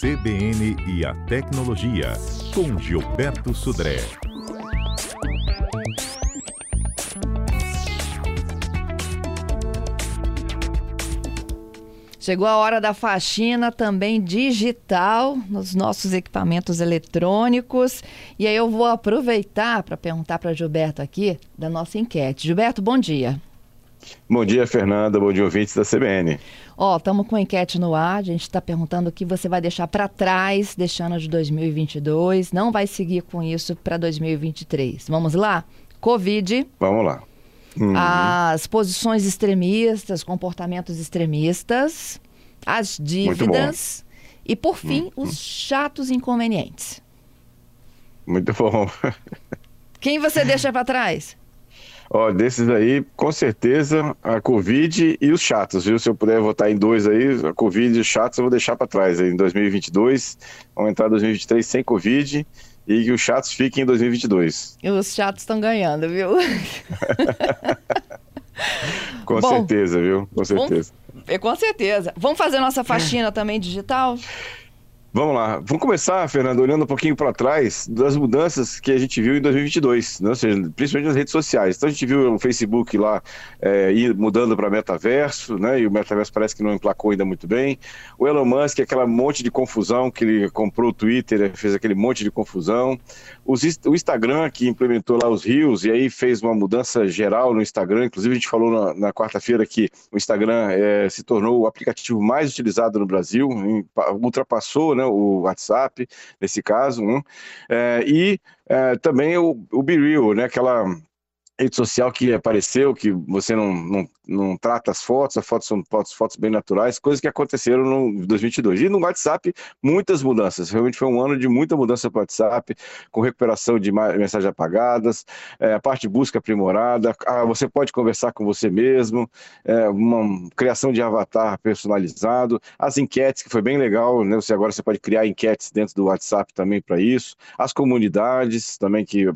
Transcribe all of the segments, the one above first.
CBN e a Tecnologia, com Gilberto Sudré. Chegou a hora da faxina também digital nos nossos equipamentos eletrônicos. E aí eu vou aproveitar para perguntar para Gilberto aqui da nossa enquete. Gilberto, bom dia. Bom dia, Fernanda. Bom dia, ouvintes da CBN. Ó, estamos com a enquete no ar. A gente está perguntando o que você vai deixar para trás deste ano de 2022. Não vai seguir com isso para 2023. Vamos lá? Covid. Vamos lá. Uhum. As posições extremistas, comportamentos extremistas, as dívidas e, por fim, uhum. os chatos inconvenientes. Muito bom. Quem você deixa para trás? Ó, desses aí, com certeza, a Covid e os chatos, viu? Se eu puder votar em dois aí, a Covid e os chatos eu vou deixar para trás aí, em 2022. Vamos entrar em 2023 sem Covid e que os chatos fiquem em 2022. E os chatos estão ganhando, viu? com Bom, certeza, viu? Com certeza. Vamos, com certeza. Vamos fazer nossa faxina também digital? Vamos lá. Vamos começar, Fernando, olhando um pouquinho para trás das mudanças que a gente viu em 2022, né? seja, principalmente nas redes sociais. Então a gente viu o Facebook lá é, ir mudando para metaverso, né? E o metaverso parece que não emplacou ainda muito bem. O Elon Musk, aquela monte de confusão que ele comprou o Twitter, fez aquele monte de confusão. Os, o Instagram, que implementou lá os rios e aí fez uma mudança geral no Instagram. Inclusive a gente falou na, na quarta-feira que o Instagram é, se tornou o aplicativo mais utilizado no Brasil, ultrapassou, né? O WhatsApp, nesse caso, um, é, e é, também o, o BeReal, né, aquela rede social que apareceu, que você não, não, não trata as fotos, as fotos são fotos, fotos bem naturais, coisas que aconteceram no 2022. E no WhatsApp, muitas mudanças. Realmente foi um ano de muita mudança para o WhatsApp, com recuperação de mensagens apagadas, é, a parte de busca aprimorada, ah, você pode conversar com você mesmo, é, uma criação de avatar personalizado, as enquetes, que foi bem legal, né? Você agora você pode criar enquetes dentro do WhatsApp também para isso, as comunidades também que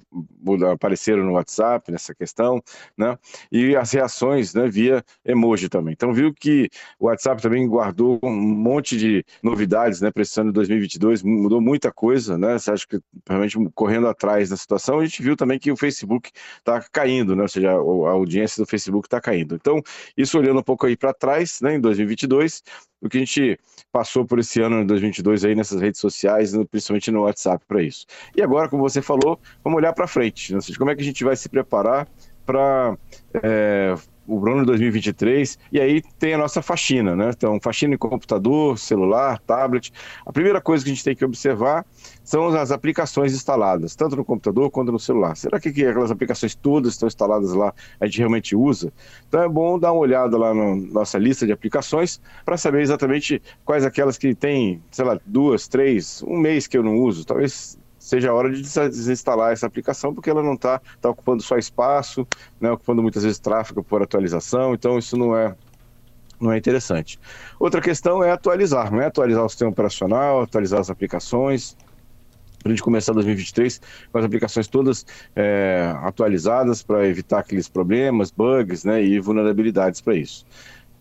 apareceram no WhatsApp nessa essa questão, né? E as reações, né, via emoji também. Então viu que o WhatsApp também guardou um monte de novidades, né, para esse ano de 2022, mudou muita coisa, né? Você acha que realmente correndo atrás da situação, a gente viu também que o Facebook está caindo, né? Ou seja, a audiência do Facebook está caindo. Então, isso olhando um pouco aí para trás, né, em 2022, o que a gente passou por esse ano de 2022 aí nessas redes sociais, principalmente no WhatsApp para isso. E agora, como você falou, vamos olhar para frente, né? como é que a gente vai se preparar para é, o Bruno 2023, e aí tem a nossa faxina, né? Então, faxina em computador, celular, tablet. A primeira coisa que a gente tem que observar são as aplicações instaladas, tanto no computador quanto no celular. Será que aquelas aplicações todas estão instaladas lá, a gente realmente usa? Então é bom dar uma olhada lá na no nossa lista de aplicações para saber exatamente quais aquelas que tem, sei lá, duas, três, um mês que eu não uso. Talvez seja a hora de desinstalar essa aplicação, porque ela não está tá ocupando só espaço, né, ocupando muitas vezes tráfego por atualização, então isso não é não é interessante. Outra questão é atualizar, não é atualizar o sistema operacional, atualizar as aplicações, para a gente começar 2023 com as aplicações todas é, atualizadas para evitar aqueles problemas, bugs né, e vulnerabilidades para isso.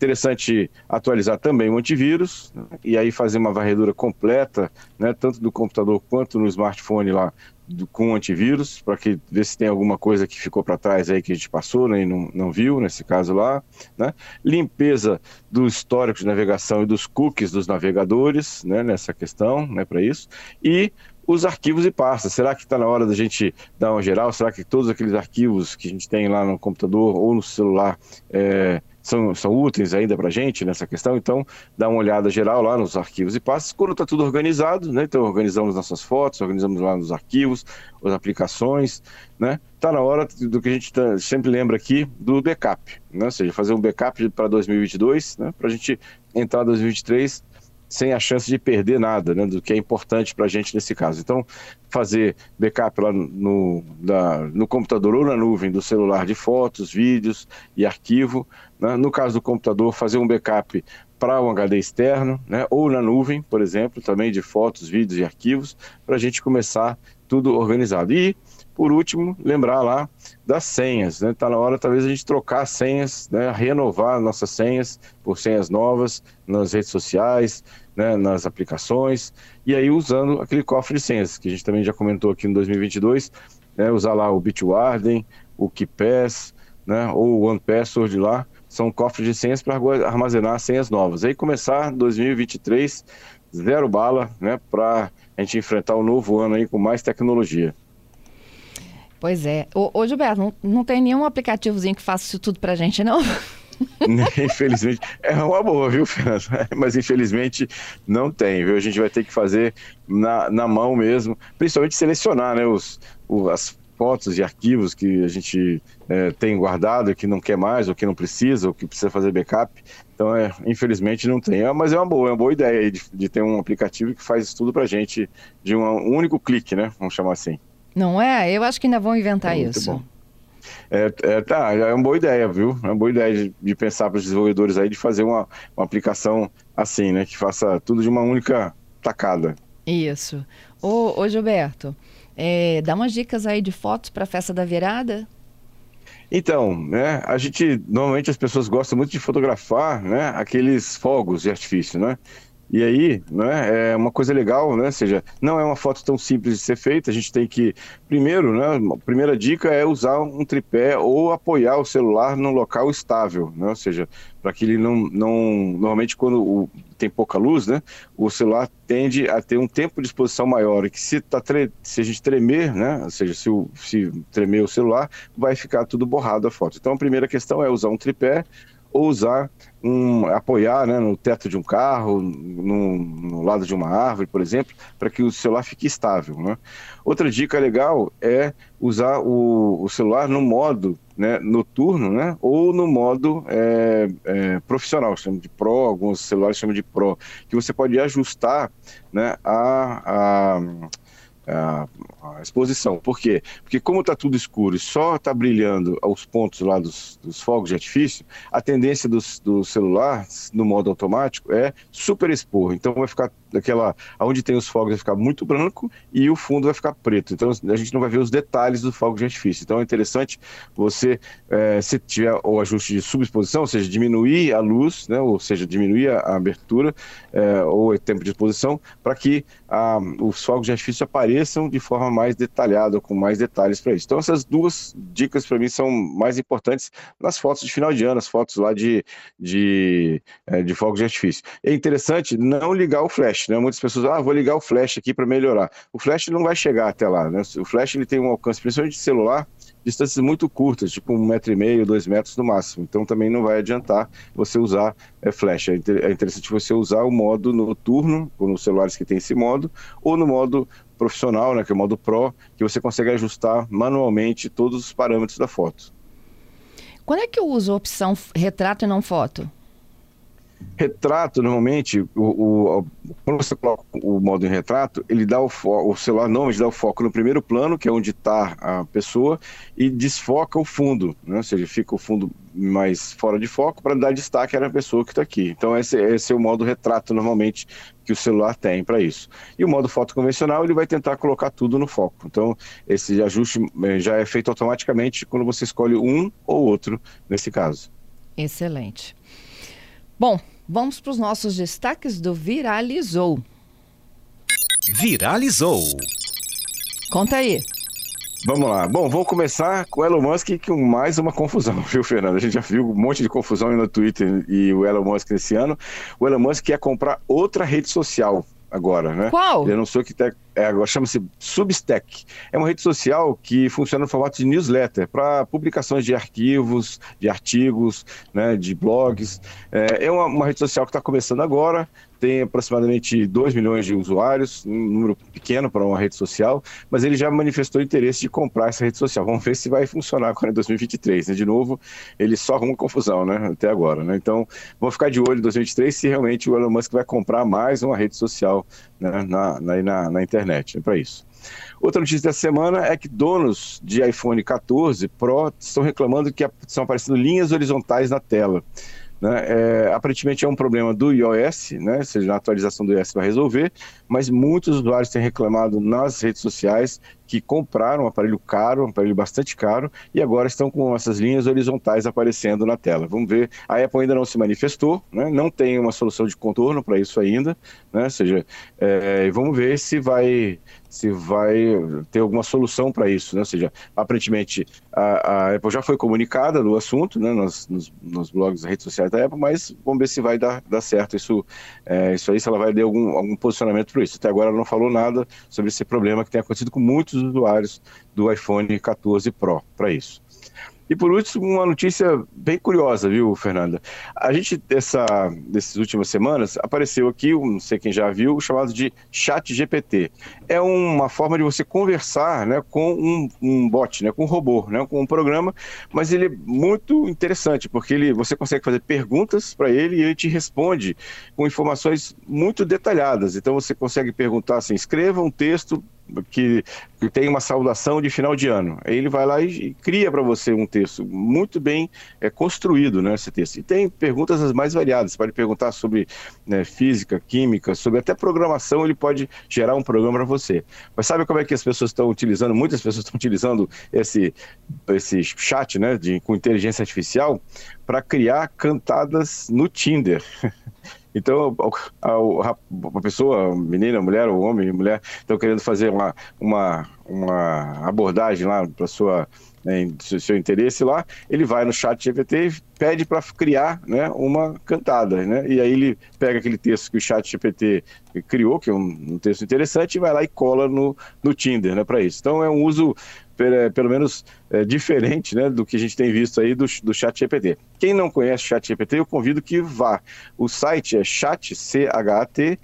Interessante atualizar também o antivírus né, e aí fazer uma varredura completa, né, tanto do computador quanto no smartphone lá do, com antivírus, para que ver se tem alguma coisa que ficou para trás aí que a gente passou né, e não, não viu, nesse caso lá. Né? Limpeza do histórico de navegação e dos cookies dos navegadores, né, nessa questão, né, para isso. E os arquivos e pastas. Será que está na hora da gente dar uma geral? Será que todos aqueles arquivos que a gente tem lá no computador ou no celular é, são, são úteis ainda para a gente nessa questão, então dá uma olhada geral lá nos arquivos e pastas. Quando está tudo organizado, né? Então organizamos nossas fotos, organizamos lá nos arquivos, as aplicações, né? Está na hora do que a gente tá, sempre lembra aqui do backup, né? Ou seja, fazer um backup para 2022, né? Para a gente entrar em 2023 sem a chance de perder nada, né, do que é importante para a gente nesse caso. Então, fazer backup lá no, no computador ou na nuvem do celular de fotos, vídeos e arquivo. Né? No caso do computador, fazer um backup para um HD externo, né? ou na nuvem, por exemplo, também de fotos, vídeos e arquivos, para a gente começar tudo organizado. E, por último, lembrar lá das senhas, né? Tá na hora talvez a gente trocar as senhas, né? Renovar nossas senhas por senhas novas nas redes sociais, né? Nas aplicações e aí usando aquele cofre de senhas que a gente também já comentou aqui no 2022, né? Usar lá o Bitwarden, o KeePass, né? Ou o OnePassword lá, são cofres de senhas para armazenar senhas novas. Aí começar 2023 zero bala, né? Para a gente enfrentar o novo ano aí com mais tecnologia. Pois é. Ô, ô Gilberto, não, não tem nenhum aplicativozinho que faça isso tudo pra gente, não? infelizmente, é uma boa, viu, Fernando? Mas infelizmente não tem, viu? A gente vai ter que fazer na, na mão mesmo, principalmente selecionar né, os, os as fotos e arquivos que a gente é, tem guardado, que não quer mais, ou que não precisa, ou que precisa fazer backup. Então, é, infelizmente, não tem. É, mas é uma boa, é uma boa ideia de, de ter um aplicativo que faz isso tudo pra gente de um, um único clique, né? Vamos chamar assim. Não é? Eu acho que ainda vão inventar é isso. Bom. É, é, tá, é uma boa ideia, viu? É uma boa ideia de, de pensar para os desenvolvedores aí de fazer uma, uma aplicação assim, né? Que faça tudo de uma única tacada. Isso. Ô, ô Gilberto, é, dá umas dicas aí de fotos para a festa da virada? Então, né, a gente, normalmente as pessoas gostam muito de fotografar, né, aqueles fogos de artifício, né? E aí, né, é uma coisa legal, né? Ou seja, não é uma foto tão simples de ser feita. A gente tem que, primeiro, né? A primeira dica é usar um tripé ou apoiar o celular num local estável, né? Ou seja, para que ele não, não, normalmente quando o, tem pouca luz, né? O celular tende a ter um tempo de exposição maior e que se, tá se a gente tremer, né? Ou seja, se, o, se tremer o celular, vai ficar tudo borrado a foto. Então, a primeira questão é usar um tripé ou usar um, apoiar né, no teto de um carro, no, no, lado de uma árvore, por exemplo, para que o celular fique estável. Né? Outra dica legal é usar o, o celular no modo né, noturno né, ou no modo é, é, profissional, chama de Pro, alguns celulares chamam de Pro, que você pode ajustar né, a, a a, exposição. Por quê? Porque como está tudo escuro e só está brilhando aos pontos lá dos, dos, fogos de artifício, a tendência dos, do celular, no modo automático, é super expor. Então vai ficar daquela, onde tem os fogos vai ficar muito branco e o fundo vai ficar preto. Então a gente não vai ver os detalhes do fogo de artifício. Então é interessante você, é, se tiver o ajuste de subexposição, ou seja, diminuir a luz, né, ou seja, diminuir a, abertura é, ou o tempo de exposição, para que a, os fogos de artifício apareçam de forma mais detalhada, com mais detalhes para isso. Então essas duas dicas para mim são mais importantes nas fotos de final de ano, as fotos lá de, de, é, de fogos de artifício. É interessante não ligar o flash né? Muitas pessoas, ah, vou ligar o flash aqui para melhorar. O flash não vai chegar até lá, né? O flash ele tem um alcance, principalmente de celular, distâncias muito curtas, tipo um metro e meio, dois metros no máximo. Então também não vai adiantar você usar é, flash. É, é interessante você usar o modo noturno, ou nos celulares que tem esse modo, ou no modo profissional, né, que é o modo Pro, que você consegue ajustar manualmente todos os parâmetros da foto. Quando é que eu uso a opção retrato e não foto? Retrato, normalmente, o, o, quando você coloca o modo em retrato, ele dá o foco, o celular normalmente dá o foco no primeiro plano, que é onde está a pessoa, e desfoca o fundo, né? ou seja, fica o fundo mais fora de foco para dar destaque à pessoa que está aqui. Então, esse, esse, é o modo retrato, normalmente, que o celular tem para isso. E o modo foto convencional, ele vai tentar colocar tudo no foco. Então, esse ajuste eh, já é feito automaticamente quando você escolhe um ou outro, nesse caso. Excelente. Bom, vamos para os nossos destaques do Viralizou. Viralizou. Conta aí. Vamos lá. Bom, vamos começar com o Elon Musk com mais uma confusão, viu, Fernando? A gente já viu um monte de confusão no Twitter e o Elon Musk nesse ano. O Elon Musk quer comprar outra rede social agora, né? Qual? Ele anunciou que tá, é, chama-se Substack. É uma rede social que funciona no formato de newsletter para publicações de arquivos, de artigos, né, de blogs. É, é uma, uma rede social que está começando agora tem aproximadamente 2 milhões de usuários, um número pequeno para uma rede social, mas ele já manifestou interesse de comprar essa rede social. Vamos ver se vai funcionar agora em 2023. Né? De novo, ele só arruma confusão né? até agora. Né? Então, vamos ficar de olho em 2023 se realmente o Elon Musk vai comprar mais uma rede social né? na, na, na, na internet. É para isso. Outra notícia da semana é que donos de iPhone 14 Pro estão reclamando que estão aparecendo linhas horizontais na tela. Né? É, aparentemente é um problema do iOS, né? ou seja, a atualização do iOS vai resolver, mas muitos usuários têm reclamado nas redes sociais que compraram um aparelho caro, um aparelho bastante caro, e agora estão com essas linhas horizontais aparecendo na tela. Vamos ver. A Apple ainda não se manifestou, né? não tem uma solução de contorno para isso ainda, né? Ou seja, é, vamos ver se vai se vai ter alguma solução para isso, né? Ou seja, aparentemente a, a, Apple já foi comunicada do assunto, né? Nos, nos, nos blogs, redes sociais da Apple, mas vamos ver se vai dar, dar certo isso, é, isso aí, se ela vai dar algum, algum posicionamento para isso. Até agora ela não falou nada sobre esse problema que tem acontecido com muitos usuários do iPhone 14 Pro para isso. E por último, uma notícia bem curiosa, viu, Fernanda? A gente, dessa, dessas últimas semanas, apareceu aqui, não sei quem já viu, chamado de Chat GPT. É uma forma de você conversar né, com um, um bot, né, com um robô, né, com um programa, mas ele é muito interessante, porque ele, você consegue fazer perguntas para ele e ele te responde com informações muito detalhadas. Então você consegue perguntar assim, escreva um texto que, que tem uma saudação de final de ano. Aí ele vai lá e, e cria para você um texto muito bem é, construído, né, esse texto. E tem perguntas as mais variadas. Você pode perguntar sobre né, física, química, sobre até programação. Ele pode gerar um programa para você. Mas sabe como é que as pessoas estão utilizando? Muitas pessoas estão utilizando esse esse chat, né, de, com inteligência artificial para criar cantadas no Tinder. Então, a, a, a pessoa, menina, mulher, ou homem, mulher, estão querendo fazer uma, uma, uma abordagem lá para sua né, seu interesse lá, ele vai no chat GPT e pede para criar né, uma cantada, né? E aí ele pega aquele texto que o chat GPT criou, que é um, um texto interessante, e vai lá e cola no, no Tinder, né, para isso. Então é um uso pelo menos é, diferente né, do que a gente tem visto aí do, do chat GPT. Quem não conhece o chat GPT, eu convido que vá. O site é chat, C-H-A-T,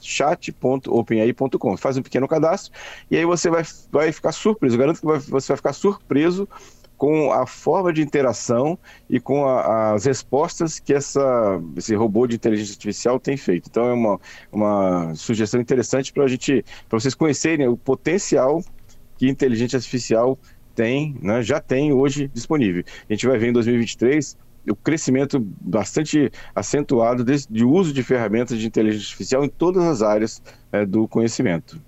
chat.openai.com faz um pequeno cadastro e aí você vai, vai ficar surpreso, eu garanto que vai, você vai ficar surpreso com a forma de interação e com a, as respostas que essa, esse robô de inteligência artificial tem feito. Então é uma, uma sugestão interessante para a gente, para vocês conhecerem o potencial que inteligência artificial tem, né, já tem hoje disponível. A gente vai ver em 2023 o crescimento bastante acentuado de, de uso de ferramentas de inteligência artificial em todas as áreas é, do conhecimento.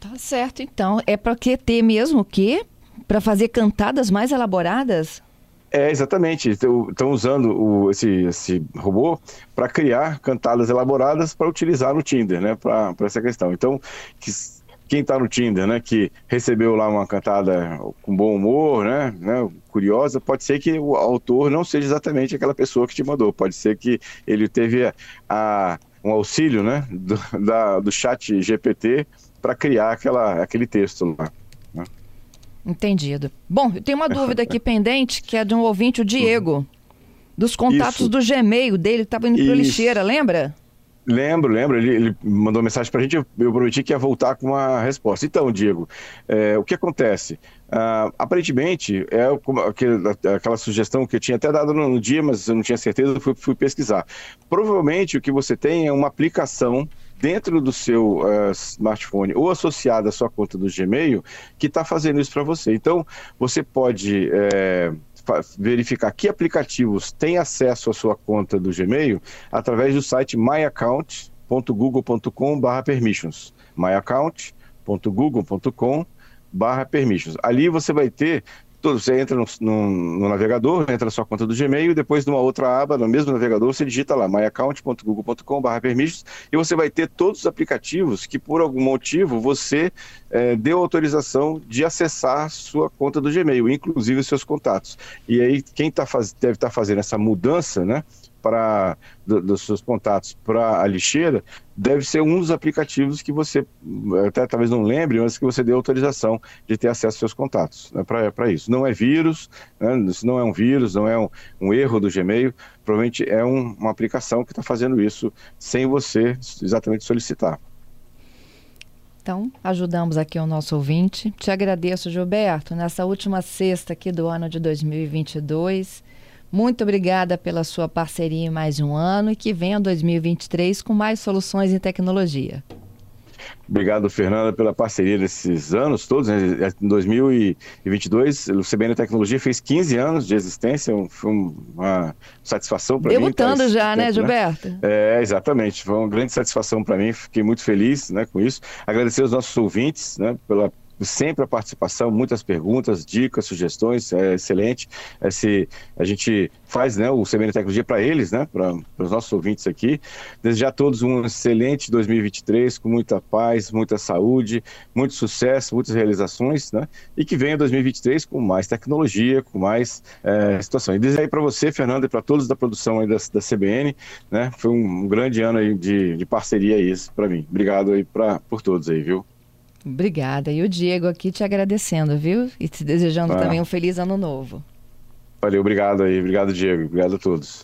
Tá certo, então. É para que ter mesmo que para fazer cantadas mais elaboradas? É, exatamente. Estão usando o, esse, esse robô para criar cantadas elaboradas para utilizar no Tinder, né? Para essa questão. Então, que, quem está no Tinder, né? Que recebeu lá uma cantada com bom humor, né? né curiosa, pode ser que o autor não seja exatamente aquela pessoa que te mandou. Pode ser que ele teve a, a um auxílio, né? Do, da, do chat GPT para criar aquela, aquele texto lá. Entendido. Bom, eu tenho uma dúvida aqui pendente, que é de um ouvinte, o Diego, dos contatos Isso. do Gmail dele, estava indo para lixeira, lembra? Lembro, lembro. Ele, ele mandou mensagem para a gente, eu, prometi que ia voltar com uma resposta. Então, Diego, é, o que acontece? Uh, aparentemente, é aquela, aquela sugestão que eu tinha até dado no, no dia, mas eu não tinha certeza, fui, fui pesquisar. Provavelmente o que você tem é uma aplicação dentro do seu uh, smartphone ou associado à sua conta do Gmail que está fazendo isso para você. Então, você pode é, verificar que aplicativos têm acesso à sua conta do Gmail através do site myaccount.google.com/permissions. myaccount.google.com/permissions. Ali você vai ter você entra no, no, no, navegador, entra na sua conta do Gmail, e depois numa outra aba, no mesmo navegador, você digita lá myaccount.google.com.br permissions e você vai ter todos os aplicativos que por algum motivo você é, deu autorização de acessar sua conta do Gmail, inclusive os seus contatos. E aí quem tá faz, deve estar tá fazendo essa mudança, né? Para do, dos seus contatos para a lixeira deve ser um dos aplicativos que você até talvez não lembre, mas que você dê autorização de ter acesso aos seus contatos né, para isso. Não é vírus, né, isso não é um vírus, não é um, um erro do Gmail, provavelmente é um, uma aplicação que está fazendo isso sem você exatamente solicitar. Então, ajudamos aqui o nosso ouvinte. Te agradeço, Gilberto, nessa última sexta aqui do ano de 2022. Muito obrigada pela sua parceria em mais um ano e que venha 2023 com mais soluções em tecnologia. Obrigado, Fernanda, pela parceria desses anos todos. Né? Em 2022, o CBN Tecnologia fez 15 anos de existência, foi uma satisfação para mim. Debutando já, né, tempo, né, Gilberto? Né? É, exatamente. Foi uma grande satisfação para mim, fiquei muito feliz né, com isso. Agradecer aos nossos ouvintes né, pela sempre a participação, muitas perguntas, dicas, sugestões, é excelente. Esse, a gente faz né, o CBN Tecnologia para eles, né, para os nossos ouvintes aqui. Desejar a todos um excelente 2023, com muita paz, muita saúde, muito sucesso, muitas realizações, né, e que venha 2023 com mais tecnologia, com mais é, situação. E desejar para você, Fernando, e para todos da produção aí da, da CBN, né, foi um, um grande ano aí de, de parceria isso para mim. Obrigado aí pra, por todos aí, viu? Obrigada. E o Diego aqui te agradecendo, viu? E te desejando ah. também um feliz ano novo. Valeu, obrigado aí. Obrigado, Diego. Obrigado a todos.